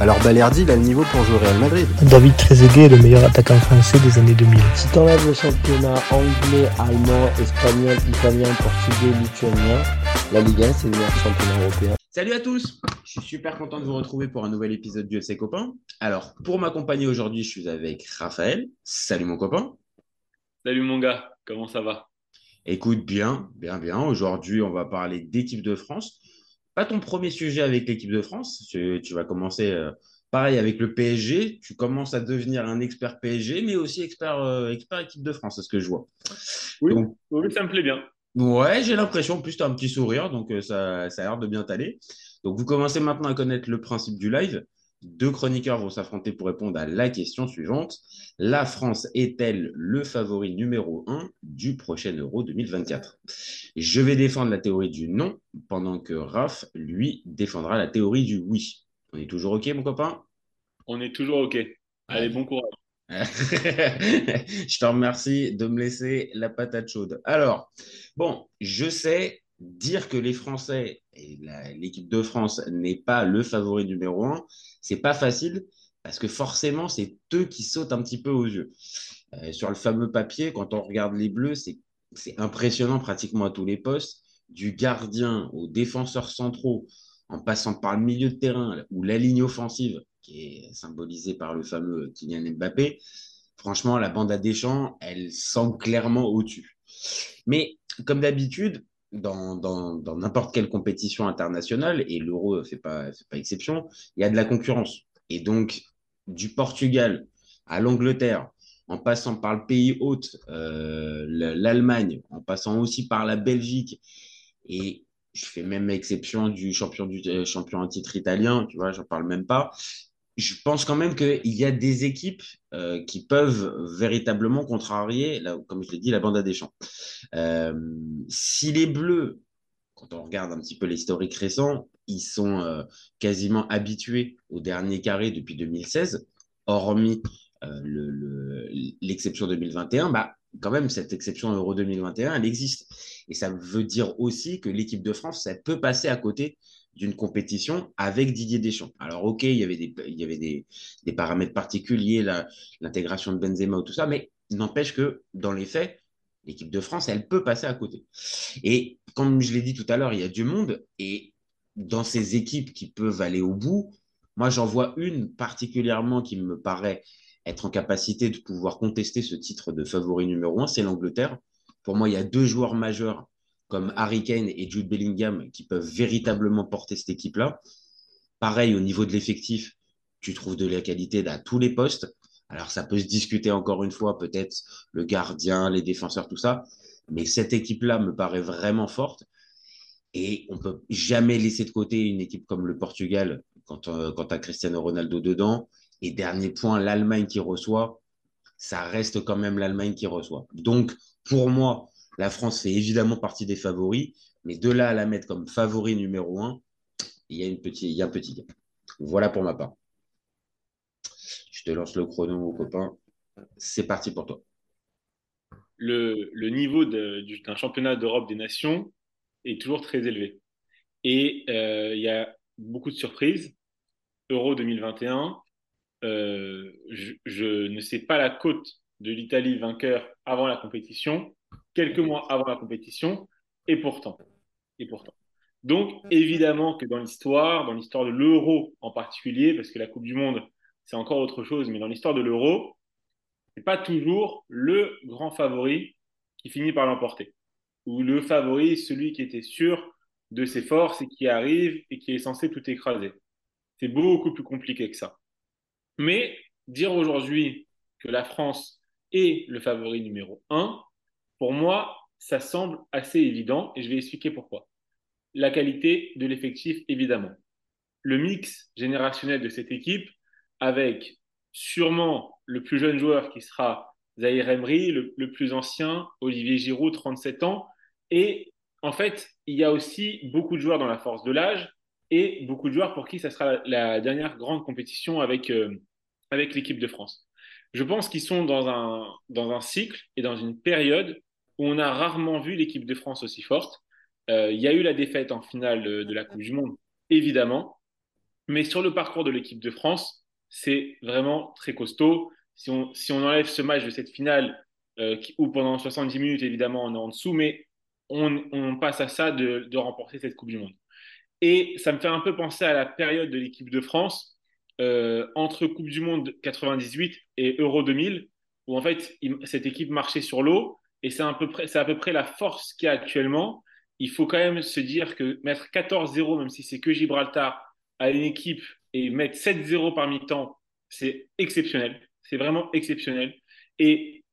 alors Balerdi, il a le niveau pour jouer au Real Madrid. David Trezeguet est le meilleur attaquant français des années 2000. Si t'enlèves le championnat anglais, allemand, espagnol, italien, portugais, lituanien, la Ligue 1, c'est le meilleur championnat européen. Salut à tous, je suis super content de vous retrouver pour un nouvel épisode du FC Copain. Alors, pour m'accompagner aujourd'hui, je suis avec Raphaël. Salut mon copain. Salut mon gars, comment ça va? Écoute bien, bien, bien. Aujourd'hui, on va parler d'équipe de France pas ton premier sujet avec l'équipe de France. Tu, vas commencer euh, pareil avec le PSG. Tu commences à devenir un expert PSG, mais aussi expert, euh, expert équipe de France, c'est ce que je vois. Oui, ça me plaît bien. Ouais, j'ai l'impression. En plus, tu as un petit sourire, donc euh, ça, ça a l'air de bien t'aller. Donc, vous commencez maintenant à connaître le principe du live. Deux chroniqueurs vont s'affronter pour répondre à la question suivante. La France est-elle le favori numéro 1 du prochain Euro 2024 Je vais défendre la théorie du non, pendant que Raph, lui, défendra la théorie du oui. On est toujours OK, mon copain? On est toujours OK. Allez, bon courage. je te remercie de me laisser la patate chaude. Alors, bon, je sais dire que les Français et l'équipe de France n'est pas le favori numéro un, c'est pas facile parce que forcément, c'est eux qui sautent un petit peu aux yeux. Euh, sur le fameux papier, quand on regarde les Bleus, c'est impressionnant pratiquement à tous les postes, du gardien aux défenseurs centraux, en passant par le milieu de terrain ou la ligne offensive, qui est symbolisée par le fameux Kylian Mbappé. Franchement, la bande à Deschamps, elle semble clairement au-dessus. Mais comme d'habitude, dans n'importe quelle compétition internationale, et l'euro ne fait pas, fait pas exception, il y a de la concurrence. Et donc, du Portugal à l'Angleterre, en passant par le pays hôte, euh, l'Allemagne, en passant aussi par la Belgique, et je fais même exception du champion du euh, champion en titre italien, tu vois, j'en parle même pas je pense quand même qu'il y a des équipes euh, qui peuvent véritablement contrarier, là, comme je l'ai dit, la bande à Deschamps. Euh, si les Bleus, quand on regarde un petit peu l'historique récent, ils sont euh, quasiment habitués au dernier carré depuis 2016, hormis l'exception 2021, bah, quand même, cette exception Euro 2021, elle existe. Et ça veut dire aussi que l'équipe de France, ça peut passer à côté d'une compétition avec Didier Deschamps. Alors, OK, il y avait des, il y avait des, des paramètres particuliers, l'intégration de Benzema ou tout ça, mais n'empêche que dans les faits, l'équipe de France, elle peut passer à côté. Et comme je l'ai dit tout à l'heure, il y a du monde et dans ces équipes qui peuvent aller au bout, moi, j'en vois une particulièrement qui me paraît être en capacité de pouvoir contester ce titre de favori numéro un, c'est l'Angleterre. Pour moi, il y a deux joueurs majeurs comme Harry Kane et Jude Bellingham qui peuvent véritablement porter cette équipe-là. Pareil, au niveau de l'effectif, tu trouves de la qualité à tous les postes. Alors, ça peut se discuter encore une fois, peut-être le gardien, les défenseurs, tout ça. Mais cette équipe-là me paraît vraiment forte. Et on peut jamais laisser de côté une équipe comme le Portugal quand, euh, quand tu as Cristiano Ronaldo dedans. Et dernier point, l'Allemagne qui reçoit, ça reste quand même l'Allemagne qui reçoit. Donc, pour moi, la France fait évidemment partie des favoris, mais de là à la mettre comme favori numéro un, il y a, un petit gap. Voilà pour ma part. Je te lance le chrono, mon copain. C'est parti pour toi. Le, niveau d'un championnat d'Europe des nations est toujours très élevé. Et euh, il y a beaucoup de surprises. Euro 2021, euh, je, je, ne sais pas la cote de l'Italie vainqueur avant la compétition quelques mois avant la compétition, et pourtant. Et pourtant. Donc, évidemment que dans l'histoire, dans l'histoire de l'euro en particulier, parce que la Coupe du Monde, c'est encore autre chose, mais dans l'histoire de l'euro, c'est pas toujours le grand favori qui finit par l'emporter. Ou le favori, celui qui était sûr de ses forces et qui arrive et qui est censé tout écraser. C'est beaucoup plus compliqué que ça. Mais dire aujourd'hui que la France est le favori numéro un, pour moi, ça semble assez évident et je vais expliquer pourquoi. La qualité de l'effectif, évidemment. Le mix générationnel de cette équipe, avec sûrement le plus jeune joueur qui sera Zahir Emery, le, plus ancien, Olivier Giroud, 37 ans. Et en fait, il y a aussi beaucoup de joueurs dans la force de l'âge et beaucoup de joueurs pour qui ça sera la dernière grande compétition avec, euh, avec l'équipe de France. Je pense qu'ils sont dans un, dans un cycle et dans une période on a rarement vu l'équipe de France aussi forte. Euh, il y a eu la défaite en finale de, la Coupe du Monde, évidemment, mais sur le parcours de l'équipe de France, c'est vraiment très costaud. Si on, si enlève ce match de cette finale, euh, où pendant 70 minutes, évidemment, on est en dessous, mais on, passe à ça de, remporter cette Coupe du Monde. Et ça me fait un peu penser à la période de l'équipe de France euh, entre Coupe du Monde 98 et Euro 2000, où en fait, cette équipe marchait sur l'eau. Et c'est à, peu près, la force qu'il y a actuellement. Il faut quand même se dire que mettre 14-0, même si c'est que Gibraltar, à une équipe et mettre 7-0 par mi-temps, c'est exceptionnel. C'est vraiment exceptionnel. Et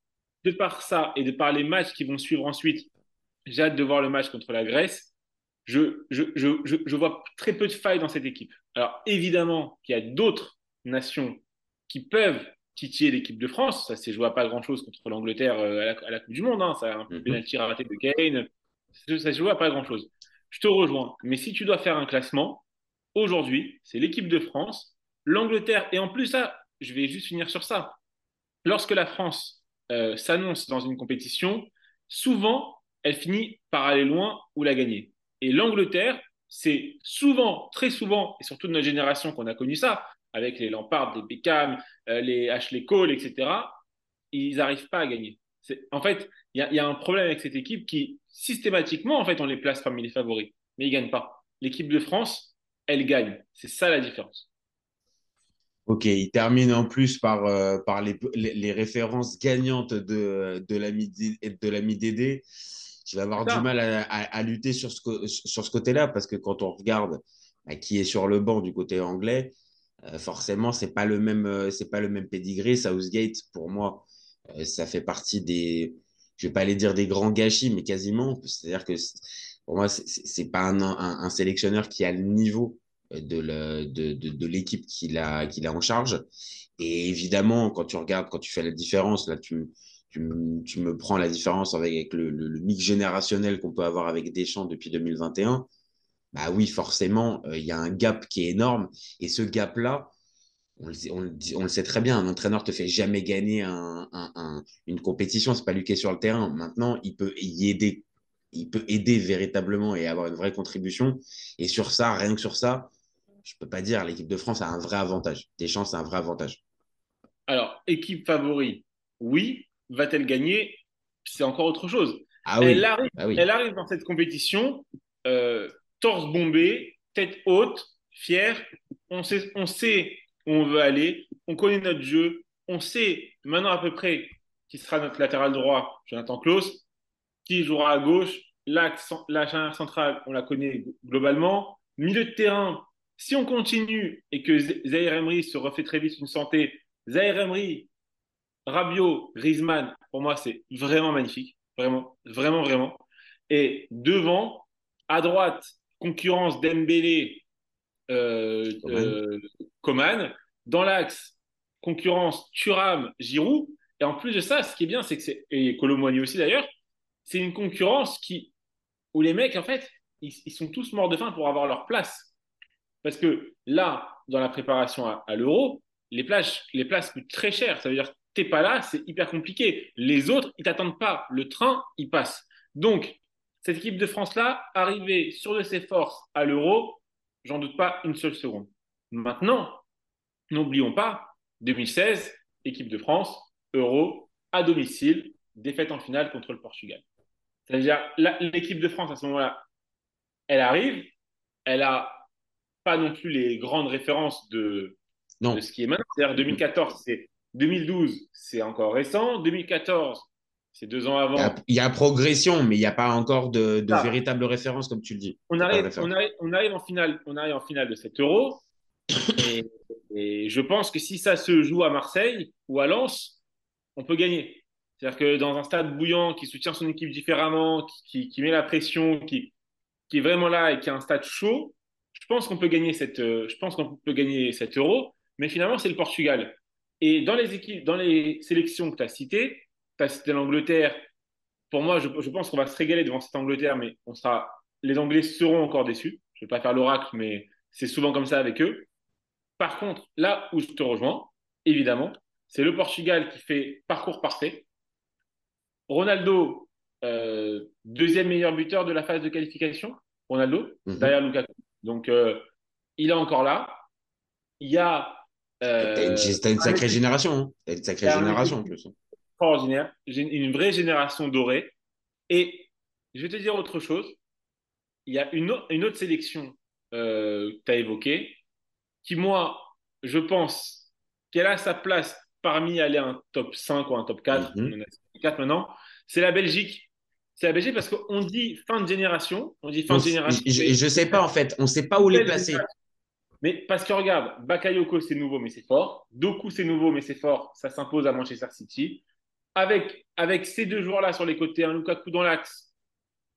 de par ça et de par les matchs qui vont suivre ensuite, j'ai hâte de voir le match contre la Grèce. Je, je, vois très peu de failles dans cette équipe. Alors évidemment qu'il y a d'autres nations qui peuvent titiller l'équipe de France. Ça s'est joué à pas grand-chose contre l'Angleterre euh, à, à, la Coupe du Monde. Hein. Ça a un penalty raté de Kane. Ça se joue à pas grand-chose. Je te rejoins. Mais si tu dois faire un classement, aujourd'hui, c'est l'équipe de France, l'Angleterre. Et en plus, ça, je vais juste finir sur ça. Lorsque la France euh, s'annonce dans une compétition, souvent, elle finit par aller loin ou la gagner. Et l'Angleterre, c'est souvent, très souvent, et surtout de notre génération qu'on a connu ça, avec les Lampard, les Beckham, euh, les Ashley Cole, etc., ils n'arrivent pas à gagner. En fait, il y, y, a un problème avec cette équipe qui, systématiquement, en fait, on les place parmi les favoris, mais ils ne gagnent pas. L'équipe de France, elle gagne. C'est ça la différence. Ok, il termine en plus par, euh, par les, les, les, références gagnantes de, de l'ami Dédé. Je vais avoir du mal à, à, à, lutter sur ce, sur ce côté-là parce que quand on regarde bah, qui est sur le banc du côté anglais, forcément, ce n'est pas, le même, euh, pas le même pedigree. Southgate, pour moi, euh, ça fait partie des, je vais pas aller dire des grands gâchis, mais quasiment. C'est-à-dire que pour moi, ce n'est pas un, sélectionneur qui a le niveau de l'équipe qu'il a, a en charge. Et évidemment, quand tu regardes, quand tu fais la différence, là, tu, tu, me prends la différence avec, le, le, mix générationnel qu'on peut avoir avec Deschamps depuis 2021. Bah oui, forcément, il euh, y a un gap qui est énorme. Et ce gap-là, on, on, on, le sait très bien, un entraîneur te fait jamais gagner un, un, un, une compétition, c'est pas lui qui est sur le terrain. Maintenant, il peut y aider, il peut aider véritablement et avoir une vraie contribution. Et sur ça, rien que sur ça, je peux pas dire l'équipe de France a un vrai avantage. Deschamps, c'est un vrai avantage. Alors, équipe favori, oui. Va-t-elle gagner? C'est encore autre chose. Ah oui. elle, arrive, ah oui. elle arrive dans cette compétition, euh, torse bombé, tête haute, fière. On sait, on sait où on veut aller. On connaît notre jeu. On sait maintenant à peu près qui sera notre latéral droit, Jonathan Klaus, qui jouera à gauche. L'axe, la centrale, on la connaît globalement. Milieu de terrain, si on continue et que Zahir Emery se refait très vite une santé, Zahir Emery, Rabiot, Griezmann, pour moi, c'est vraiment magnifique. Vraiment, vraiment, vraiment. Et devant, à droite, concurrence Dembélé, euh, Coman. euh, Coman. Dans l'axe, concurrence Thuram, Giroud. Et en plus de ça, ce qui est bien, c'est que c'est, et Colomboigny aussi d'ailleurs, c'est une concurrence qui, où les mecs, en fait, ils, ils sont tous morts de faim pour avoir leur place. Parce que là, dans la préparation à, à l'euro, les places, les places coûtent très cher. Ça veut dire que t'es pas là, c'est hyper compliqué. Les autres, ils t'attendent pas. Le train, il passe. Donc, cette équipe de France-là, arrivée sur de ses forces à l'euro, j'en doute pas une seule seconde. Maintenant, n'oublions pas, 2016, équipe de France, euro, à domicile, défaite en finale contre le Portugal. C'est-à-dire, l'équipe de France, à ce moment-là, elle arrive, elle a pas non plus les grandes références de, non. de ce qui est maintenant. C'est-à-dire 2014, c'est 2012, c'est encore récent. 2014, c'est deux ans avant. Il y, a, il y a, progression, mais il n'y a pas encore de, de ah. véritable référence, comme tu le dis. On arrive, on, arrive, on arrive, en finale, on arrive en finale de cet euro. Et, et, je pense que si ça se joue à Marseille ou à Lens, on peut gagner. C'est-à-dire que dans un stade bouillant qui soutient son équipe différemment, qui, qui met la pression, qui, qui est vraiment là et qui a un stade chaud, je pense qu'on peut gagner cette, je pense qu'on peut gagner cet euro. Mais finalement, c'est le Portugal. Et dans les équipes, dans les sélections que tu as citées, as cité l'Angleterre. Pour moi, je, je pense qu'on va se régaler devant cette Angleterre, mais on sera, les Anglais seront encore déçus. Je ne vais pas faire l'oracle, mais c'est souvent comme ça avec eux. Par contre, là où je te rejoins, évidemment, c'est le Portugal qui fait parcours parfait. Ronaldo, euh, deuxième meilleur buteur de la phase de qualification, Ronaldo, Mhm. derrière Lukaku. Donc, euh, il est encore là. Il y a. euh, T'as une, t'as une sacrée génération. Hein. T'as une sacrée génération en plus. Extraordinaire, J'ai une vraie génération dorée. Et je vais te dire autre chose. Il y a une, au- une autre sélection euh, que tu as évoquée, qui, moi, je pense qu'elle a sa place parmi aller un top 5 ou un top 4, Mhm. on en a 4 maintenant, c'est la Belgique. C'est la Belgique parce qu'on dit fin de génération, on dit fin On de génération. je, je sais pas en fait. On sait pas où les placer. Mais parce que regarde, Bakayoko c'est nouveau mais c'est fort, Doku c'est nouveau mais c'est fort, ça s'impose à Manchester City. Avec, avec ces deux joueurs-là sur les côtés, un Lukaku dans l'axe,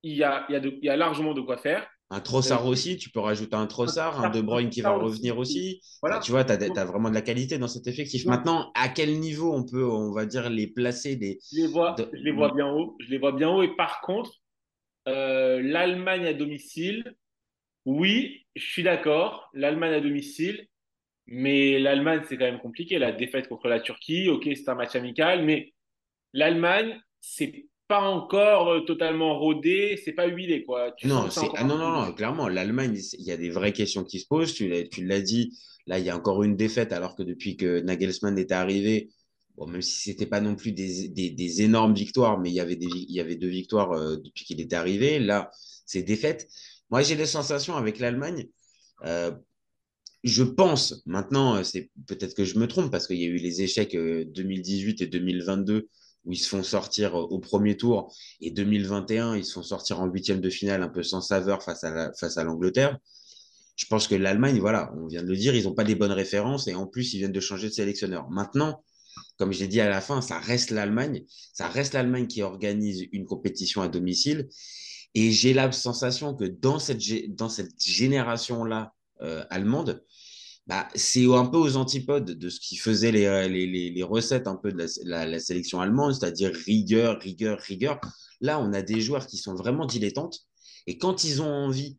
il y a, il y, a de- il y a largement de quoi faire. Un Trossard Euh, aussi, tu peux rajouter un Trossard, un De Bruyne qui va revenir aussi. Voilà. Bah, tu vois, tu as, vraiment de la qualité dans cet effectif. Ouais. Maintenant, à quel niveau on peut, on va dire, les placer des... Je les vois, De- je les vois bien haut. Je les vois bien haut. Et par contre, euh, l'Allemagne à domicile, oui, je suis d'accord. L'Allemagne à domicile, mais l'Allemagne, c'est quand même compliqué. La défaite contre la Turquie, ok, c'est un match amical, mais l'Allemagne, c'est pas encore euh, totalement rodé, c'est pas huilé, quoi. Tu Non, c'est... ah, non, non, non, clairement, l'Allemagne, il y a des vraies questions qui se posent. Tu l'as, tu l'as dit, là, il y a encore une défaite, alors que depuis que Nagelsmann est arrivé, bon, même si c'était pas non plus des, des, des énormes victoires, mais il y avait, des, vi- il y avait deux victoires euh, depuis qu'il est arrivé. Là, c'est défaite. Moi, j'ai des sensations avec l'Allemagne. Euh, je pense, maintenant, c'est peut-être que je me trompe parce qu'il y a eu les échecs euh, 2018 et 2022 où ils se font sortir euh, au premier tour et 2021, ils se font sortir en huitième de finale un peu sans saveur face à face à l'Angleterre. Je pense que l'Allemagne, voilà, on vient de le dire, ils n'ont pas des bonnes références et en plus, ils viennent de changer de sélectionneur. Maintenant, comme je l'ai dit à la fin, ça reste l'Allemagne. Ça reste l'Allemagne qui organise une compétition à domicile. Et j'ai la sensation que dans cette, dans cette génération-là euh, allemande, bah, c'est un peu aux antipodes de ce qui faisait les, les, les, recettes un peu de la, sélection allemande, c'est-à-dire rigueur, rigueur, rigueur. Là, on a des joueurs qui sont vraiment dilettantes. Et quand ils ont envie,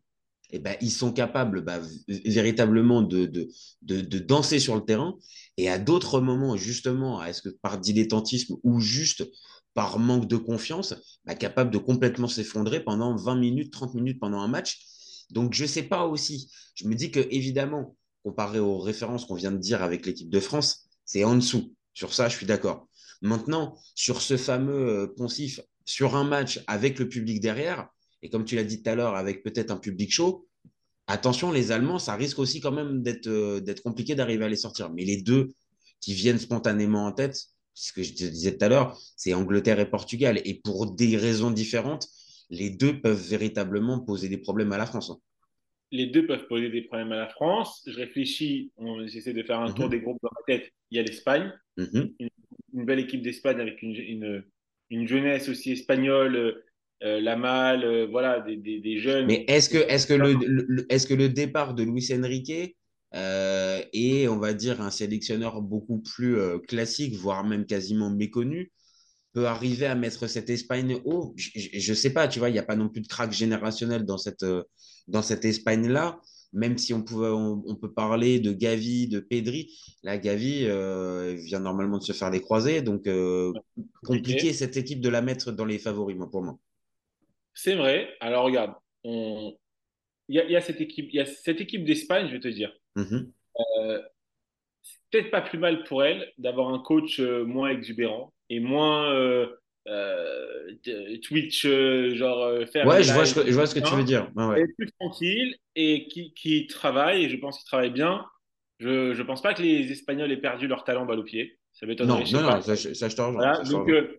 eh ben, ils sont capables bah, véritablement de, de, de, de danser sur le terrain. Et à d'autres moments, justement, est-ce que par dilettantisme ou juste par manque de confiance, bah, capable de complètement s'effondrer pendant 20 minutes, 30 minutes pendant un match. Donc, je ne sais pas aussi. Je me dis que, évidemment, comparé aux références qu'on vient de dire avec l'équipe de France, c'est en dessous. Sur ça, je suis d'accord. Maintenant, sur ce fameux euh, poncif, sur un match avec le public derrière, et comme tu l'as dit tout à l'heure, avec peut-être un public chaud, attention, les Allemands, ça risque aussi quand même d'être euh, compliqué d'arriver à les sortir. Mais les deux qui viennent spontanément en tête, ce que je te disais tout à l'heure, c'est Angleterre et Portugal. Et pour des raisons différentes, les deux peuvent véritablement poser des problèmes à la France. Les deux peuvent poser des problèmes à la France. Je réfléchis, on essaie de faire un tour Mhm. des groupes dans ma tête. Il y a l'Espagne, Mhm. une belle équipe d'Espagne avec une, une, une jeunesse aussi espagnole, euh, la Malle, euh, voilà, des, des, des jeunes. Mais est-ce que, est que, le, le- est-ce que le départ de Luis Enrique euh, est, on va dire, un sélectionneur beaucoup plus classique, voire même quasiment méconnu, peut arriver à mettre cette Espagne haut Je ne sais pas, tu vois, il n'y a pas non plus de crack générationnel dans cette, euh, dans cette Espagne-là. Même si on, pouvait, on, on peut parler de Gavi, de Pedri, là, Gavi euh, vient normalement de se faire les croisés, donc euh, compliqué cette équipe de la mettre dans les favoris, moi, pour moi. C'est vrai. Alors regarde, on... il, y a, il y a cette équipe, il y a cette équipe d'Espagne, je vais te dire. Euh, c'est peut-être pas plus mal pour elle d'avoir un coach moins exubérant et moins euh, euh, de- Twitch, euh, genre euh, faire. Ouais, je vois, lives, ce que- je vois ce que tu veux dire. Ouais. Et plus tranquille et qui, qui travaille, et je pense qu'il travaille bien. Je ne pense pas que les Espagnols aient perdu leur talent balle au pied. Ça m'étonnerait. Non, non, pas. non, ça, ça, je te rejoins. Voilà, donc, euh,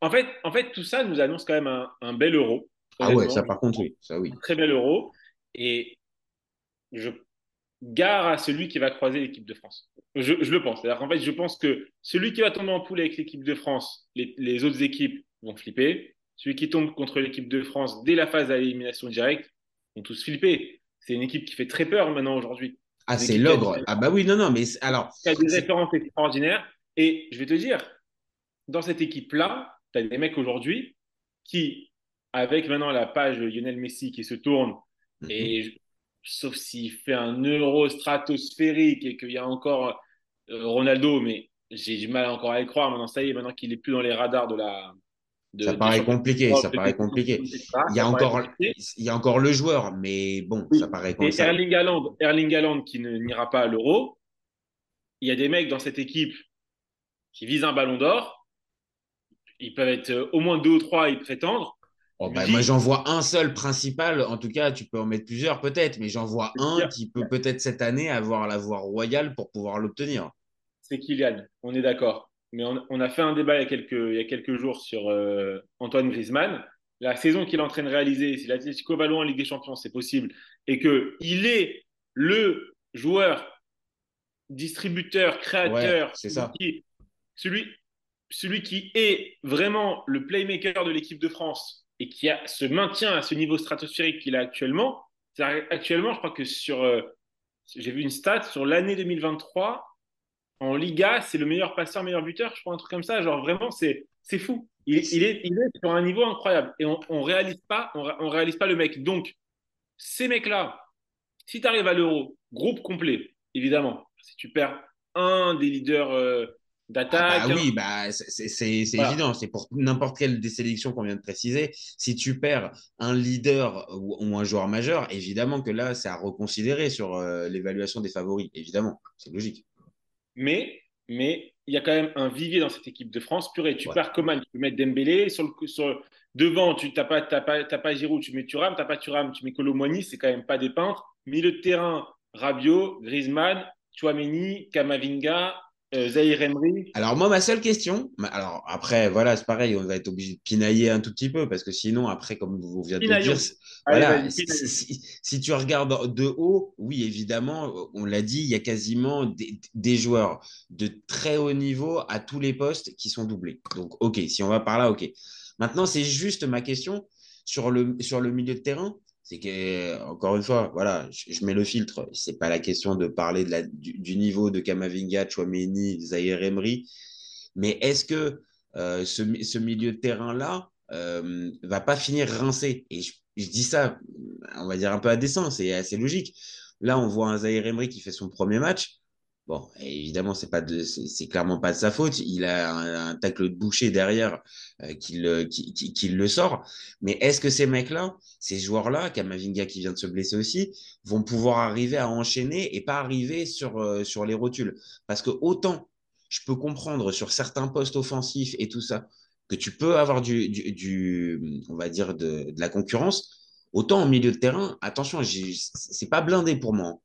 en, fait, en fait, tout ça nous annonce quand même un, un bel euro. ah ouais, ça par contre, oui. Ça, oui. Un très bel euro. Et je gare à celui qui va croiser l'équipe de France. Je, je le pense. C'est-à-dire qu'en fait, je pense que celui qui va tomber en poule avec l'équipe de France, les, les autres équipes vont flipper. Celui qui tombe contre l'équipe de France dès la phase à l'élimination directe vont tous flipper. C'est une équipe qui fait très peur maintenant aujourd'hui. Ah, c'est l'ogre. Ah bah oui, non, non, mais c'est- alors, qui a des références extraordinaires. Et je vais te dire, dans cette équipe-là, tu as des mecs aujourd'hui qui, avec maintenant la page Lionel Messi qui se tourne, Mhm. et sauf s'il fait un euro stratosphérique et qu'il y a encore euh, Ronaldo, mais j'ai du mal encore à y croire. Maintenant, ça y est, maintenant qu'il est plus dans les radars de la. de- Ça paraît compliqué, ça paraît compliqué. Il y a encore, compliqué. il y a encore le joueur, mais bon, Oui. ça paraît comme Et. Erling Haaland, Erling Haaland qui n'ira pas à l'Euro, il y a des mecs dans cette équipe qui visent un ballon d'or. Ils peuvent être euh, au moins deux ou trois à y prétendre. Oh, bah, moi, j'en vois un seul principal. En tout cas, tu peux en mettre plusieurs peut-être, mais j'en vois un Bien. qui peut peut-être cette année avoir la voie royale pour pouvoir l'obtenir. C'est Kylian, on est d'accord. Mais on, on a fait un débat il y a quelques, il y a quelques jours sur euh, Antoine Griezmann. La saison qu'il est en train de réaliser, si l'Atlético va loin en Ligue des Champions, c'est possible, et qu'il est le joueur distributeur, créateur, Ouais, c'est ça. qui- celui, celui qui est vraiment le playmaker de l'équipe de France et qui se maintient à ce niveau stratosphérique qu'il a actuellement. Actuellement, je crois que sur, euh, j'ai vu une stat sur l'année 2023 en Liga, c'est le meilleur passeur, meilleur buteur, je crois un truc comme ça. Genre vraiment, c'est c'est fou. Il, est, sur un niveau incroyable et on, on réalise pas, on, ré- on réalise pas le mec. Donc ces mecs-là, si tu arrives à l'Euro, groupe complet, évidemment. Si tu perds un des leaders euh, d'attaque, Ah bah un- oui, bah, c'est- Voilà. évident. C'est pour n'importe quelle des sélections qu'on vient de préciser. Si tu perds un leader ou, ou un joueur majeur, évidemment que là, c'est à reconsidérer sur euh, l'évaluation des favoris. Évidemment, c'est logique. mais mais il y a quand même un vivier dans cette équipe de France. Purée, tu Ouais. perds Coman, tu peux mettre Dembélé sur le sur devant, tu n'as pas pas pas Giroud, tu mets Thuram, t'as pas Thuram, tu mets Colomboigny, c'est quand même pas des peintres. Milieu de terrain, Rabiot, Griezmann, Chouameni, Kamavinga, euh, Zahir Emery. Alors moi, ma seule question, alors après, voilà, c'est pareil, on va être obligé de pinailler un tout petit peu parce que sinon, après, comme vous venez de le dire, Allez, si, pinaillons. si- si tu regardes de haut, oui, évidemment, on l'a dit, il y a quasiment des, des joueurs de très haut niveau à tous les postes qui sont doublés. Donc, ok, si on va par là, ok. Maintenant, c'est juste ma question sur le, sur le milieu de terrain. C'est que, encore une fois, voilà, je, mets le filtre. C'est pas la question de parler de du, niveau de Kamavinga, Chouameni, Zahir Emery. Mais est-ce que euh, ce, ce milieu de terrain-là euh, va pas finir rincé? Et je, je dis ça, on va dire un peu à dessein, c'est assez logique. Là, on voit un Zahir Emery qui fait son premier match. Bon, évidemment, c'est pas de, c'est clairement pas de sa faute. Il a un, tacle de boucher derrière euh, qui, le, qui, qui, le sort. Mais est-ce que ces mecs-là, ces joueurs-là, Kamavinga qui vient de se blesser aussi, vont pouvoir arriver à enchaîner et pas arriver sur, euh, sur les rotules? Parce que autant je peux comprendre sur certains postes offensifs et tout ça que tu peux avoir du, du, on va dire, de, la concurrence, autant au milieu de terrain, attention, c'est pas blindé pour moi.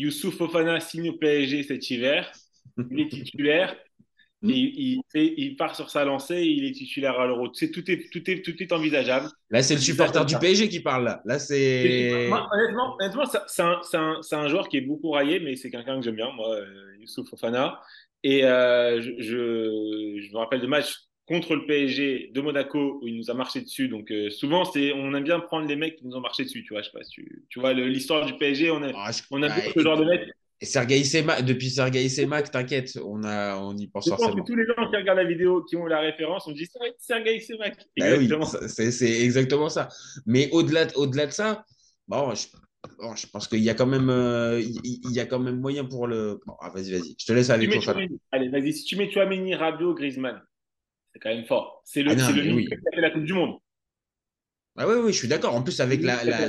Youssouf Fofana signe au PSG cet hiver. Il est titulaire. Et il, il fait- il part sur sa lancée et il est titulaire à l'Euro. C'est- Tout est, tout, est, tout est envisageable. Là, c'est le supporter du PSG qui parle là. Là, c'est. Moi, honnêtement, honnêtement c'est un, c'est un- c'est un joueur qui est beaucoup raillé, mais c'est quelqu'un que j'aime bien, moi, euh, Youssouf Fofana. Et euh, je, je, je me rappelle de matchs contre le PSG de Monaco où il nous a marché dessus. Donc euh, souvent, c'est, on aime bien prendre les mecs qui nous ont marché dessus. Tu vois, je sais pas si tu, tu vois l'histoire du PSG. On, a Ah, je- on ah, bien ce genre de mec. Et Sergei depuis Sergei Semak, t'inquiète, on, a, on y pense Je pense que tous les gens qui regardent la vidéo, qui ont la référence, on dit Sergei Semak. Bah Exactement. c'est c'est exactement ça. Mais au-delà de, au-delà de ça, bon, je, bon, je pense qu'il y a quand même, euh, il, y a quand même moyen pour le. Bon, ah, vas-y, vas-y. Je te laisse avec Fofana. Chouameni. Allez, vas-y. Si tu mets Chouameni, Rabiot, Griezmann, c'est quand même fort. C'est le, Ah non, c'est le oui. qui a fait la Coupe du Monde. Ah oui, oui, je suis d'accord. En plus, avec la, la-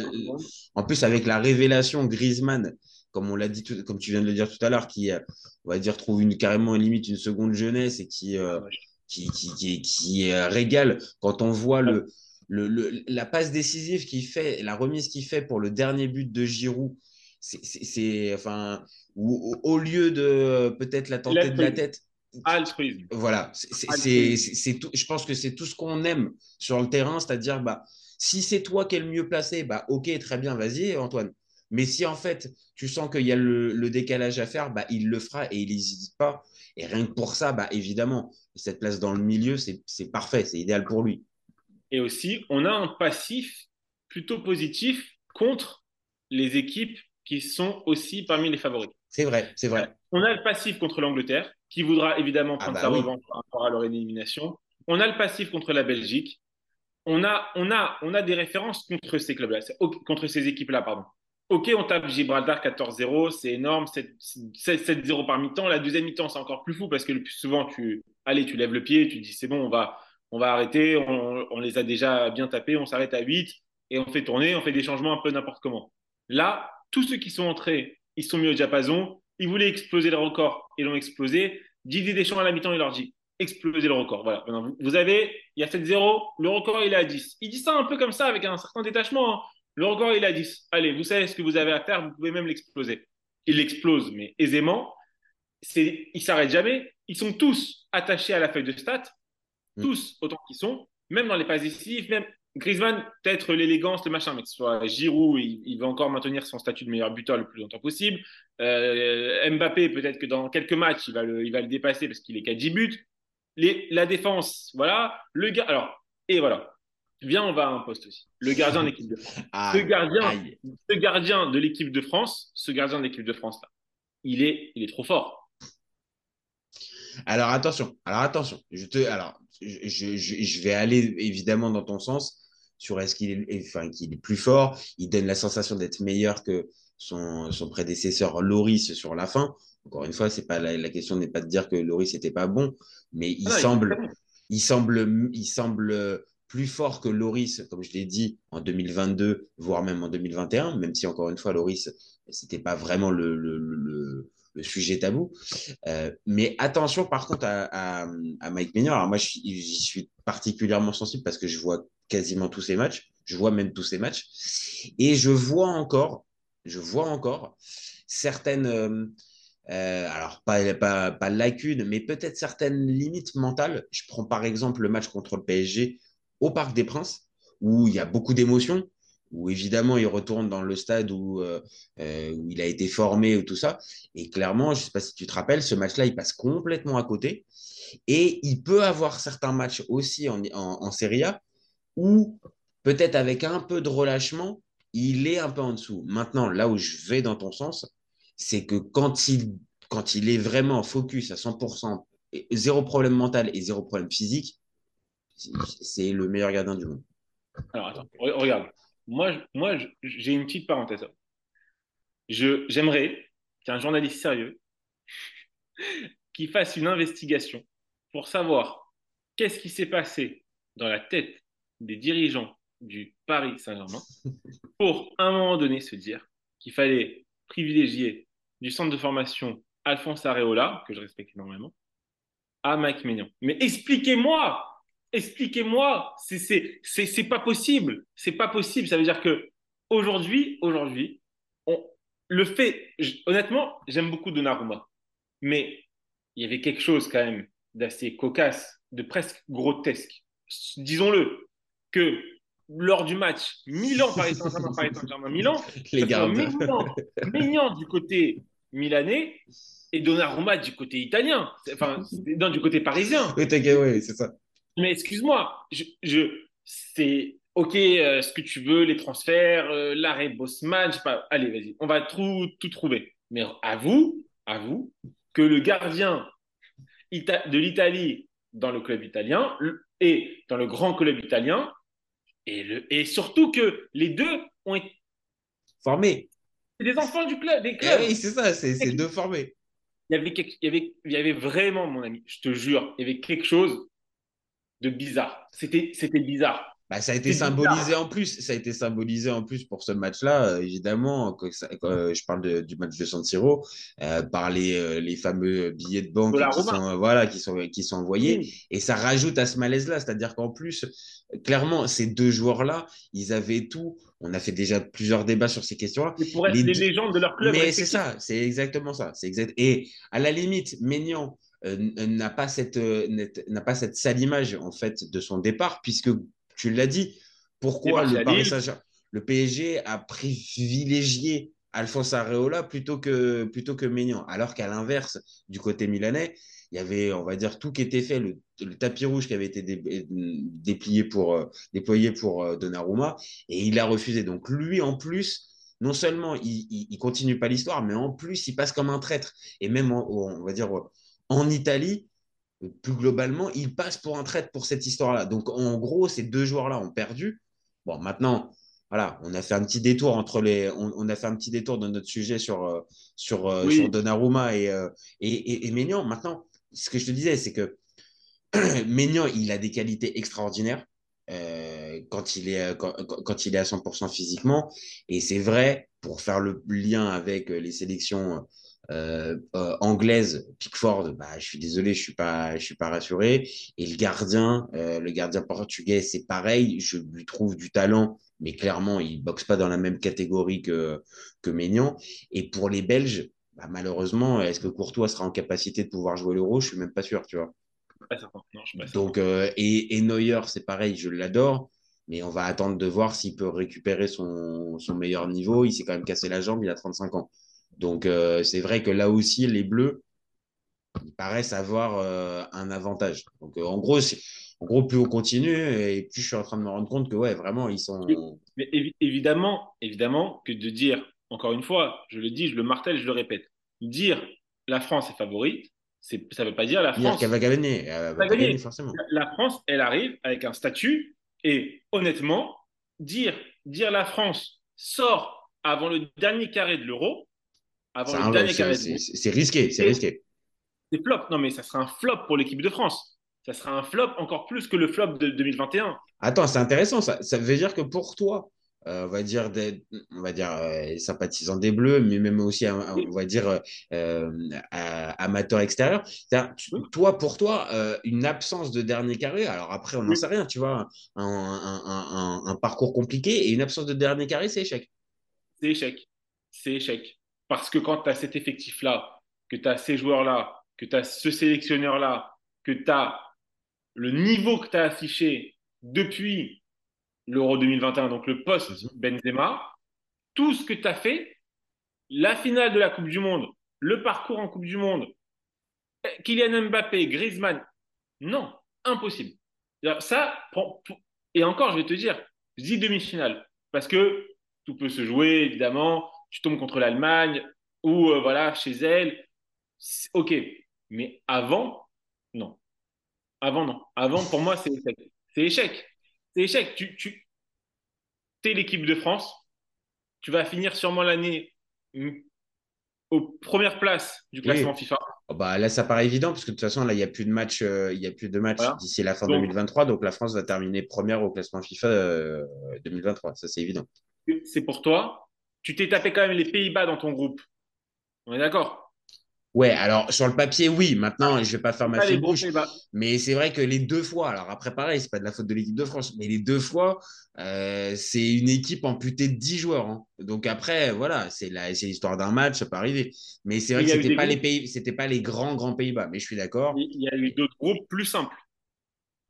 en plus, avec la révélation Griezmann, comme on l'a dit, tout- comme tu viens de le dire tout à l'heure, qui, euh, on va dire, trouve une, carrément limite une seconde jeunesse et qui, euh, qui, qui, qui, qui, euh, régale quand on voit le, le, le- la passe décisive qu'il fait, la remise qu'il fait pour le dernier but de Giroud. C'est, enfin, au lieu de peut-être la tenter de la tête, Altruisme. voilà, c'est- tout. Je pense que c'est tout ce qu'on aime sur le terrain, c'est-à-dire, bah, si c'est toi qui es le mieux placé, bah, ok, très bien, vas-y, Antoine. Mais si en fait tu sens qu'il y a le, le décalage à faire, bah, il le fera et il n'hésite pas. Et rien que pour ça, bah, évidemment, cette place dans le milieu, c'est c'est parfait, c'est idéal pour lui. Et aussi, on a un passif plutôt positif contre les équipes qui sont aussi parmi les favoris. C'est vrai, c'est vrai. On a le passif contre l'Angleterre, qui voudra évidemment Ah prendre bah sa oui. revanche par rapport à leur élimination. On a le passif contre la Belgique. On a, on a, on a des références contre ces clubs-là, contre ces équipes-là, pardon. Ok, on tape Gibraltar 14-0, c'est énorme, 7 7-0 par mi-temps. La deuxième mi-temps, c'est encore plus fou parce que le plus souvent, tu, allez, tu lèves le pied, tu te dis c'est bon, on va, on va arrêter, on, on les a déjà bien tapés, on s'arrête à 8 et on fait tourner, on fait des changements un peu n'importe comment. Là, tous ceux qui sont entrés, ils sont mis au diapason, ils voulaient exploser le record et l'ont explosé. Didier Deschamps à la mi-temps, il leur dit exploser le record. Voilà. Vous- avez, il y a 7-0, le record il est à 10. Il dit ça un peu comme ça avec un certain détachement. hein. Le record il est à 10. Allez, vous savez ce que vous avez à faire, vous pouvez même l'exploser. Il l'explose, mais aisément. C'est, ils s'arrêtent jamais. Ils sont tous attachés à la feuille de stats, Mm. tous autant qu'ils sont, même dans les passes décisives, même Griezmann, peut-être l'élégance, le machin, mais que ce soit Giroud, il, il va encore maintenir son statut de meilleur buteur le plus longtemps possible. Euh, Mbappé, peut-être que dans quelques matchs, il va le, il va le dépasser parce qu'il est qu'à 10 buts. Les, la défense, voilà. Le gars, alors, et voilà. Viens, on va à un poste aussi. Le gardien de l'équipe de France. Ah, Ce gardien, aïe. ce gardien de l'équipe de France, ce gardien de l'équipe de France là, il est, il est trop fort. Alors attention, alors attention, je te, alors je, je, je- je vais aller évidemment dans ton sens sur est-ce qu'il est, enfin, qu'il est plus fort. Il donne la sensation d'être meilleur que son, son prédécesseur Loris sur la fin. Encore une fois, c'est pas la, la question n'est pas de dire que Loris n'était pas bon, mais il Ah semble, il semble, il semble plus fort que Loris, comme je l'ai dit, en 2022, voire même en 2021, même si encore une fois, Loris, c'était pas vraiment le, le, le, le sujet tabou. Euh, mais attention, par contre, à, à, à Mike Maignan. Alors moi, j'y suis particulièrement sensible parce que je vois quasiment tous ses matchs. Je vois même tous ses matchs. Et je vois encore, je vois encore certaines, euh, euh, alors pas, pas, lacunes, mais peut-être certaines limites mentales. Je prends par exemple le match contre le PSG au Parc des Princes, où il y a beaucoup d'émotions, où évidemment il retourne dans le stade où, euh, il a été formé ou tout ça. Et clairement, je ne sais pas si tu te rappelles, ce match-là, il passe complètement à côté. Et il peut avoir certains matchs aussi en, en, en Serie A où peut-être avec un peu de relâchement, il est un peu en dessous. Maintenant, là où je vais dans ton sens, c'est que quand il, quand il est vraiment focus à 100%, et zéro problème mental et zéro problème physique, c'est le meilleur gardien du monde. Alors attends, re- regarde. Moi, moi, j'ai une petite parenthèse. J'aimerais qu'un journaliste sérieux qui fasse une investigation pour savoir qu'est-ce qui s'est passé dans la tête des dirigeants du Paris Saint-Germain pour, à un moment donné, se dire qu'il fallait privilégier du centre de formation Alphonse Areola, que je respecte énormément, à Mike Maignan. Mais expliquez-moi Expliquez-moi, c'est pas possible, c'est pas possible. Ça veut dire que aujourd'hui, aujourd'hui, le fait. honnêtement, j'aime beaucoup Donnarumma, mais il y avait quelque chose quand même d'assez cocasse, de presque grotesque. Disons-le que lors du match Milan Paris Saint-Germain Paris Saint-Germain Milan, Les gardiens. Maignan, du côté milanais et Donnarumma du côté italien, enfin non du côté parisien. Oui, c'est ça. Mais excuse-moi, je, je, c'est ok euh, ce que tu veux, les transferts, euh, l'arrêt Bosman, je sais pas. Allez, vas-y, on va tout, tout trouver. Mais avoue, avoue que le gardien de l'Italie dans le club italien et dans le grand club italien, et, le, et surtout que les deux ont été Formé. des enfants du club, des Eh clubs. oui, c'est ça, c'est c'est deux formés. il y avait, quelque- il y avait, il y avait vraiment, mon ami, je te jure, il y avait quelque chose de bizarre. C'était, c'était bizarre. Bah, ça a été symbolisé en plus. Ça a été symbolisé en plus pour ce match-là, euh, évidemment. Ça- euh, je parle de- du match de San Siro, euh, par les, les fameux billets de banque qui sont, voilà, qui sont, qui sont envoyés. Et ça rajoute à ce malaise-là. C'est-à-dire qu'en plus, clairement, ces deux joueurs-là, ils avaient tout. On a fait déjà plusieurs débats sur ces questions-là. C'est pour être deux- légendes de leur club. Mais c'est ça, c'est exactement ça. C'est exact. Et à la limite, Maignan euh, n- n'a pas cette n'a pas cette sale image en fait de son départ, puisque tu l'as dit. Pourquoi le Paris Lille. Saint-Germain, le PSG a privilégié Alphonse Areola plutôt que plutôt que Maignan, alors qu'à l'inverse, du côté milanais, il y avait, on va dire, tout qui était fait, le, le tapis rouge qui avait été dé- déplié pour, euh, déployé pour euh, Donnarumma, et il a refusé. Donc lui, en plus, non seulement il, il, il continue pas l'histoire, mais en plus, il passe comme un traître. Et même, en- on va dire, en Italie, plus globalement, il passe pour un traître pour cette histoire-là. Donc, en gros, ces deux joueurs-là ont perdu. Bon, maintenant, voilà, on a fait un petit détour entre les, on, a fait un petit détour dans notre sujet sur euh, sur, euh, sur Donnarumma et, euh, et, et, Maignan. Maintenant, ce que je te disais, c'est que Maignan, il a des qualités extraordinaires quand il est quand, quand, il est à 100% physiquement. Et c'est vrai pour faire le lien avec les sélections euh, euh, anglaise, Pickford, bah, je suis désolé, je suis pas, je suis pas rassuré. Et le gardien, euh, le gardien portugais, c'est pareil. Je lui trouve du talent, mais clairement, il boxe pas dans la même catégorie que que Maignan. Et pour les Belges, bah, malheureusement, est-ce que Courtois sera en capacité de pouvoir jouer l'Euro? Je suis même pas sûr, tu vois. Donc, et, et Neuer, c'est pareil, je l'adore mais on va attendre de voir s'il peut récupérer son, son meilleur niveau. Il s'est quand même cassé la jambe, il a 35 ans. Donc, euh, c'est vrai que là aussi, les Bleus, ils paraissent avoir euh, un avantage. Donc, euh, en, gros, en gros, plus on continue, et plus je suis en train de me rendre compte que, ouais, vraiment, ils sont. Mais évidemment, évidemment, que de dire, encore une fois, je le dis, je le martèle, je le répète, dire la France est favorite, ça ne veut pas dire la France. qu'elle va gagner. Elle va gagner forcément. La France, elle arrive avec un statut, et honnêtement, dire, dire la France sort avant le dernier carré de l'euro, avant le dernier C'est risqué, c'est risqué. C'est flop. Non, mais ça sera un flop pour l'équipe de France. Ça sera un flop encore plus que le flop de 2021. Attends, c'est intéressant. Ça, ça veut dire que pour toi, euh, on va dire des, on va dire euh, sympathisants des Bleus, mais même aussi on va dire euh, amateurs extérieurs. Toi, pour toi, une absence de dernier carré. Alors après, on n'en sait rien, tu vois, un, un, un, parcours compliqué et une absence de dernier carré, c'est échec. C'est échec. C'est échec. Parce que quand tu as cet effectif-là, que tu as ces joueurs-là, que tu as ce sélectionneur-là, que tu as le niveau que tu as affiché depuis l'Euro 2021, donc le post-Benzema, tout ce que tu as fait, la finale de la Coupe du Monde, le parcours en Coupe du Monde, Kylian Mbappé, Griezmann, non, impossible. Ça, et encore, je vais te dire, je dis demi-finale, parce que tout peut se jouer, évidemment tu tombes contre l'Allemagne ou euh, voilà chez elle. Ok, mais avant, non. Avant, non. Avant, pour moi, c'est échec. C'est échec. C'est échec. Tu, tu es l'équipe de France. Tu vas finir sûrement l'année mm, aux premières places du classement FIFA. Oh, bah, là, ça paraît évident parce que de toute façon, là, il n'y a plus de match, euh, il y a plus de match d'ici la fin 2023. Donc, la France va terminer première au classement FIFA 2023. Euh, ça, c'est évident. C'est pour toi tu t'es tapé quand même les Pays-Bas dans ton groupe. On est d'accord? Ouais, alors sur le papier, oui. Maintenant, je vais pas faire ma fine bouche, mais c'est vrai que les deux fois, alors après pareil, c'est pas de la faute de l'équipe de France, mais les deux fois, euh, c'est une équipe amputée de 10 joueurs. Hein. Donc après, voilà, c'est l'histoire d'un match, ça peut arriver. Mais c'est vrai que c'était pas les pays, c'était pas les grands grands Pays-Bas. Mais je suis d'accord. Il y a eu d'autres groupes plus simples.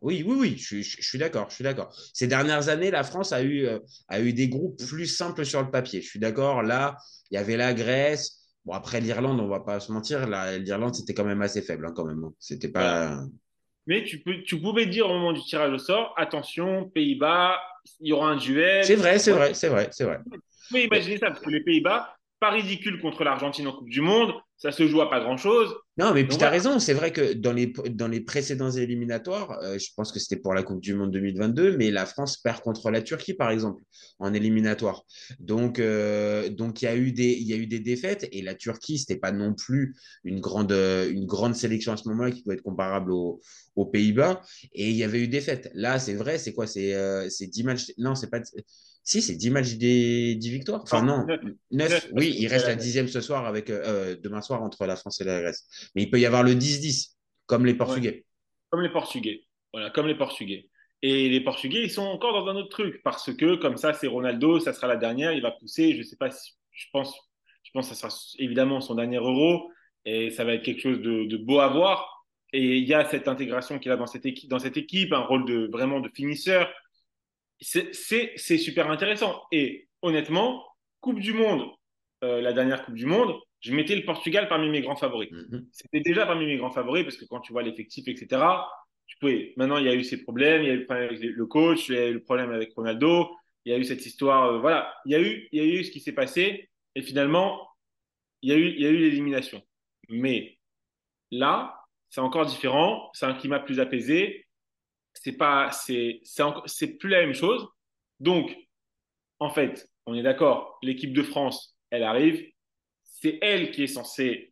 Oui, oui, oui, je, suis d'accord, je suis d'accord. Ces dernières années, la France a eu, euh, a eu des groupes plus simples sur le papier. Je suis d'accord. Là, il y avait la Grèce. Bon, après l'Irlande, on va pas se mentir, l'Irlande, c'était quand même assez faible, hein, quand même. Hein. C'était pas. Mais tu, peux, tu pouvais dire au moment du tirage au sort, attention, Pays-Bas, il y aura un duel. C'est vrai, c'est vrai, c'est vrai, c'est vrai. Tu peux imaginer ça, parce que les Pays-Bas, pas ridicule contre l'Argentine en Coupe du Monde, ça se joue à pas grand-chose. Non, mais puis tu as raison, c'est vrai que dans les, dans les précédents éliminatoires, euh, je pense que c'était pour la Coupe du Monde 2022, mais la France perd contre la Turquie, par exemple, en éliminatoire. Donc, euh, donc il, y a eu des, y a eu des défaites, et la Turquie, c'était pas non plus une grande, une grande sélection à ce moment-là qui pouvait être comparable aux, Pays-Bas, et il y avait eu des défaites. Là, c'est vrai, c'est quoi? C'est euh, 10 matchs. Non, c'est pas. Si, c'est 10 matchs, des 10 victoires? Enfin, non, 9. Oui, il reste la dixième ce soir, avec, euh, demain soir, entre la France et la Grèce. Mais il peut y avoir le 10-10, comme les Portugais. Comme les Portugais. Voilà, comme les Portugais. Et les Portugais, ils sont encore dans un autre truc, parce que comme ça, c'est Ronaldo, ça sera la dernière, il va pousser, je ne sais pas si, je pense, je pense que ça sera évidemment son dernier euro, et ça va être quelque chose de, beau à voir. Et il y a cette intégration qu'il a dans cette équipe, dans cette équipe, un rôle de vraiment de finisseur c'est super intéressant. Et honnêtement, Coupe du Monde, euh, la dernière Coupe du Monde, je mettais le Portugal parmi mes grands favoris. Mhm. C'était déjà parmi mes grands favoris parce que quand tu vois l'effectif, etc., tu pouvais. Maintenant, il y a eu ces problèmes, il y a eu le problème avec le coach, il y a eu le problème avec Ronaldo, il y a eu cette histoire. Euh, voilà, il y, a eu, il y a eu ce qui s'est passé et finalement, il y a eu, il y a eu l'élimination. Mais là, c'est encore différent. C'est un climat plus apaisé. C'est pas, c'est, c'est, c'est plus la même chose. Donc, en fait, on est d'accord. L'équipe de France, elle arrive. C'est elle qui est censée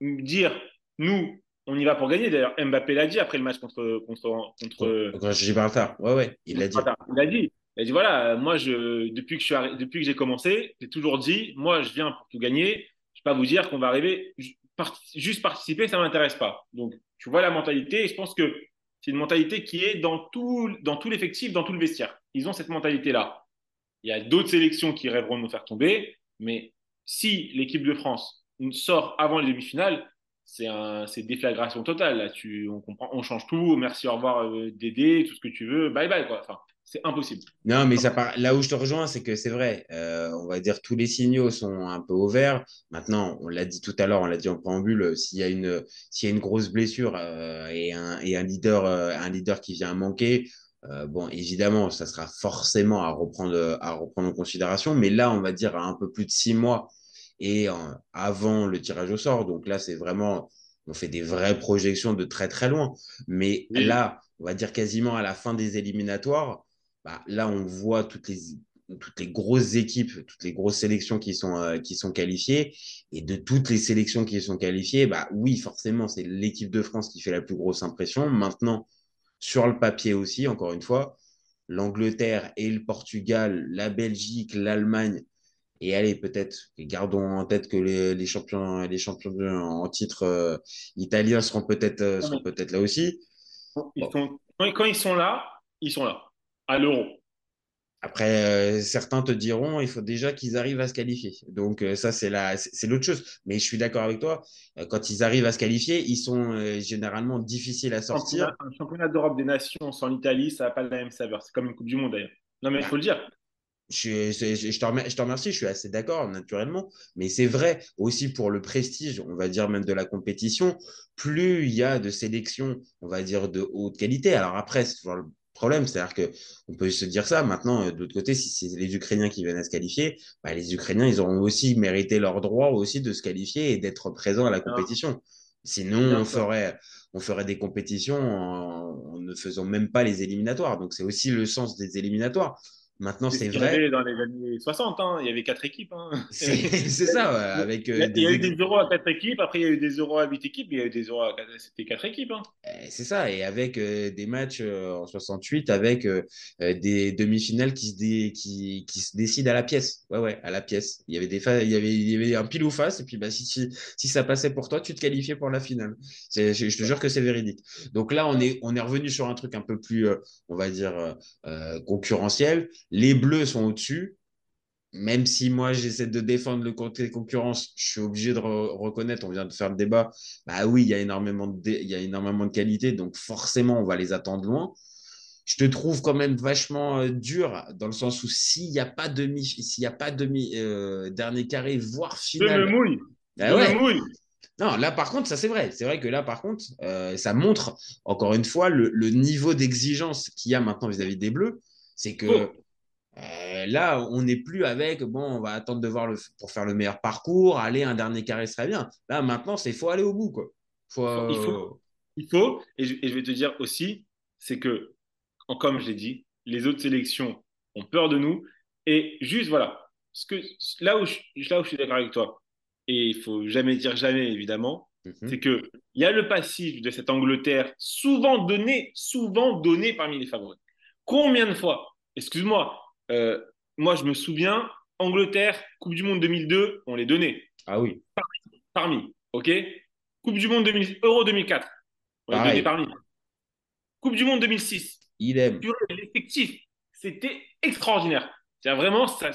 dire, nous, on y va pour gagner. D'ailleurs, Mbappé l'a dit après le match contre contre contre. contre Gibraltar. Ouais, ouais, il l'a dit. Il l'a dit. Il a dit voilà, moi, je, depuis que je depuis que j'ai commencé, j'ai toujours dit, moi, je viens pour tout gagner. Je vais pas vous dire qu'on va arriver juste participer, ça m'intéresse pas. Donc, tu vois la mentalité. Et je pense que c'est une mentalité qui est dans tout dans tout l'effectif, dans tout le vestiaire. Ils ont cette mentalité là. Il y a d'autres sélections qui rêveront de nous faire tomber, mais si l'équipe de France sort avant les demi-finales, c'est un, déflagration totale. On change tout. Merci, au revoir, euh, Dédé, tout ce que tu veux. Bye bye, c'est impossible. Non, mais là où je te rejoins, c'est que c'est vrai. Euh, on va dire tous les signaux sont un peu au vert. Maintenant, on l'a dit tout à l'heure, on l'a dit en préambule, s'il y a une, grosse blessure euh, et, un leader qui vient manquer, euh, bon, évidemment, ça sera forcément à reprendre, à reprendre en considération. Mais là, on va dire à un peu plus de six mois et avant le tirage au sort. Donc là, c'est vraiment, on fait des vraies projections de très très loin. Mais Oui. là, on va dire quasiment à la fin des éliminatoires, bah, là, on voit toutes les, toutes les grosses équipes, toutes les grosses sélections qui sont, euh, qui sont qualifiées. Et de toutes les sélections qui sont qualifiées, bah oui, forcément, c'est l'équipe de France qui fait la plus grosse impression. Maintenant, sur le papier aussi, encore une fois, l'Angleterre et le Portugal, la Belgique, l'Allemagne, et allez, peut-être, gardons en tête que les, les champions, les champions en titre euh, italiens seront peut-être euh, seront peut-être là aussi. Ils sont- quand, quand ils sont là, ils sont là, à l'euro. Après, euh, certains te diront, il faut déjà qu'ils arrivent à se qualifier. Donc euh, ça, c'est la, c'est l'autre chose. Mais je suis d'accord avec toi. Euh, quand ils arrivent à se qualifier, ils sont généralement difficiles à sortir. Un championnat d'Europe des nations sans l'Italie, ça n'a pas la même saveur. C'est comme une Coupe du Monde d'ailleurs. Non, mais il faut le dire. Je, je, je te remer- je te remercie, je suis assez d'accord, naturellement. Mais c'est vrai aussi pour le prestige, on va dire même de la compétition, plus il y a de sélections, on va dire, de haute qualité. Alors après, c'est toujours le problème, c'est-à-dire que on peut se dire ça. Maintenant, euh, de l'autre côté, si c'est les Ukrainiens qui viennent à se qualifier, bah, les Ukrainiens, ils auront aussi mérité leur droit aussi de se qualifier et d'être présents à la compétition. Sinon, on ferait, on ferait des compétitions en, en ne faisant même pas les éliminatoires. Donc, c'est aussi le sens des éliminatoires. Maintenant, C'est ce vrai. avait dans les années 60. hein. Il y avec quatre équipes. hein. C'est ça, ouais, avec Il y a, euh, il y a eu des... euros à quatre équipes, après il y a eu des euros à huit équipes, il y a eu des euros à quatre, c'était quatre équipes. hein. Eh, C'est ça, et avec euh, des matchs euh, en 68, avec des demi-finales qui se, dé- qui, qui se décident à la pièce. Ouais, ouais, à la pièce. Il y avait, des fa- il y avait, il y avait un pile ou face, et puis bah, si, si, si ça passait pour toi, tu te qualifiais pour la finale. Je, je te jure que c'est véridique. Donc là, on est, on est revenu sur un truc un peu plus, on va dire, concurrentiel. Les Bleus sont au-dessus. Même si moi j'essaie de défendre le côté concurrence, je suis obligé de re- reconnaître, on vient de faire le débat, bah oui, il y a énormément de, il y a énormément de qualité, donc forcément on va les attendre loin. Je te trouve quand même vachement euh, dur dans le sens où s'il n'y a pas demi, s'il y a pas demi euh, dernier carré, voire Je finale. me mouille. Ah je ouais. me mouille. Non, là par contre, ça c'est vrai. C'est vrai que là par contre, euh, ça montre encore une fois le, le niveau d'exigence qu'il y a maintenant vis-à-vis des Bleus. C'est que Oh. Euh, là, on n'est plus avec bon, on va attendre de voir le, pour faire le meilleur parcours, aller un dernier carré serait bien. Là maintenant, c'est faut aller au bout quoi. Faut, Il faut. Il faut, et je, et je vais te dire aussi, c'est que, comme je l'ai dit, les autres sélections ont peur de nous. Et juste, voilà, ce que, là, où je, là où je suis d'accord avec toi, et il faut jamais dire jamais, évidemment, Mhm. c'est que il y a le passif de cette Angleterre, souvent donné, souvent donné parmi les favoris. Combien de fois, excuse-moi, euh, moi je me souviens, Angleterre, Coupe du Monde 2002, on les donnait Ah oui. parmi, ok? Coupe du Monde 2000, Euro 2004, on les donnait parmi. Coupe du Monde 2006, Idem. purée, l'effectif, c'était extraordinaire. C'est vraiment ça.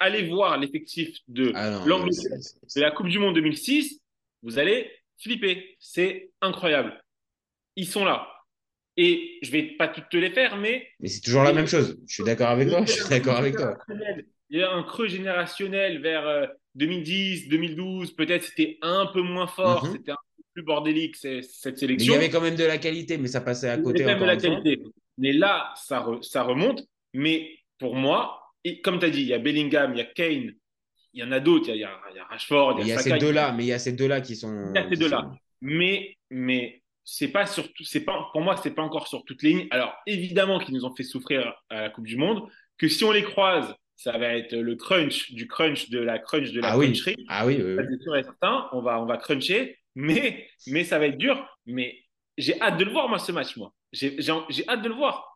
Allez voir l'effectif de Ah l'Angleterre de la Coupe du Monde 2006, vous allez flipper. C'est incroyable. Ils sont là. Et je vais pas toutes te les faire, mais Mais c'est toujours la même chose. Je suis d'accord avec toi. Je suis d'accord avec toi. il y a un creux générationnel vers euh, 2010, 2012. Peut-être c'était un peu moins fort, Mhm. c'était un peu plus bordélique cette Mais il sélection. y avait quand même de la qualité, mais ça passait à Il y côté avait quand même de la qualité. Mais là, ça, re- ça remonte. Mais pour moi, et comme tu as dit, il y a Bellingham, il y a Kane, il y en a d'autres, il y a, il y a- il y a Rashford, il y a Saka. ces deux-là, mais il y a ces deux-là qui sont. Il y a ces deux-là. sont- Mais mais c'est pas surtout, c'est pas, pour moi, c'est pas encore sur toutes les lignes. Alors, évidemment qu'ils nous ont fait souffrir à la Coupe du Monde, que si on les croise, ça va être le crunch du crunch de la crunch de la Ah oui. Ah oui, oui, sûr et certain, on va, on va cruncher, mais, mais ça va être dur. Mais j'ai hâte de le voir, moi, ce match, moi. J'ai hâte de le voir.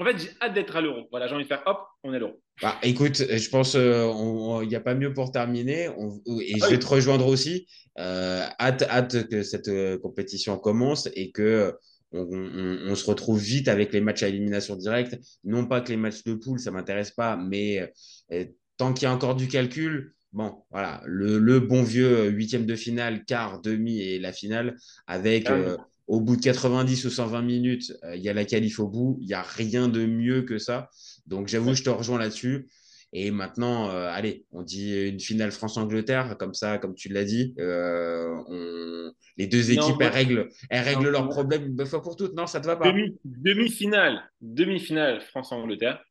En fait, j'ai hâte d'être à l'euro. Voilà, j'ai envie de faire hop, on est à l'euro. Bah, écoute, je pense qu'il n'y a pas mieux pour terminer. On- et je Ah vais te rejoindre aussi. Euh, hâte, hâte que cette euh, compétition commence et que euh, on, on- on se retrouve vite avec les matchs à élimination directe. Non pas que les matchs de poule, ça m'intéresse pas, mais euh, tant qu'il y a encore du calcul, bon, voilà, le, le bon vieux huitième de finale, quart, demi et la finale, avec Ah oui. Au bout de 90 ou 120 minutes, euh, il y a la qualif au bout. Il n'y a rien de mieux que ça. Donc j'avoue, je te rejoins là-dessus. Et maintenant, euh, allez, on dit une finale France-Angleterre, comme ça, comme tu l'as dit. euh, on- Les deux équipes, elles règlent, elles règlent Non, leurs problèmes une bonne fois pour toutes. Non, ça te va pas Demi- Demi-finale, demi-finale France-Angleterre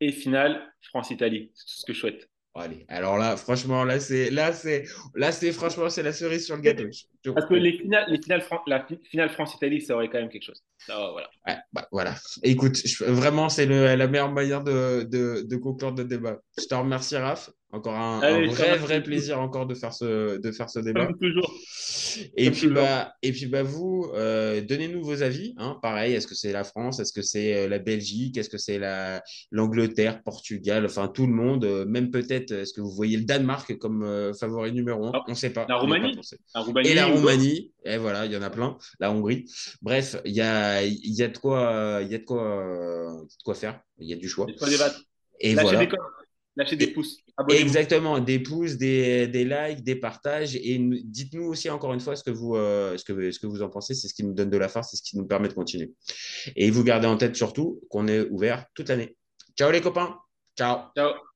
et finale France-Italie. C'est tout ce que je souhaite. Allez, alors là, franchement, là, c'est, là, c'est, là, c'est, franchement, c'est la cerise sur le gâteau. Parce que les finales, les finales Fran- la fi- finale France-Italie, ça aurait quand même quelque chose. Voilà. Ouais, bah, voilà. Écoute, je- vraiment, c'est le- la meilleure manière de, de, de conclure notre débat. Je te remercie, Raph. Encore un, Allez, vrai, vrai plaisir encore de faire ce, de faire ce débat. Comme toujours. Et Comme puis, toujours. bah, et puis bah, vous, euh, donnez-nous vos avis. Hein, pareil, est-ce que c'est la France? Est-ce que c'est euh, la Belgique? Est-ce que c'est la, l'Angleterre, Portugal? Enfin, tout le monde. euh, même peut-être, est-ce que vous voyez le Danemark comme euh, favori numéro un? Ah, On ne sait pas. la pas Roumanie. La Roumanie Et la. Roumanie. Et voilà, il y en a plein. La Hongrie. Bref, il y a, y a de quoi, il y a de quoi, euh, de quoi faire. Il y a du choix. Il débattre. Et Lâchez voilà. des lâchez des pouces. Exactement, des pouces, des, des likes, des partages. Et nous- dites-nous aussi encore une fois ce que vous, euh, ce que, ce que vous en pensez. C'est ce qui nous donne de la force, c'est ce qui nous permet de continuer. Et vous gardez en tête surtout qu'on est ouvert toute l'année. Ciao les copains. Ciao. Ciao.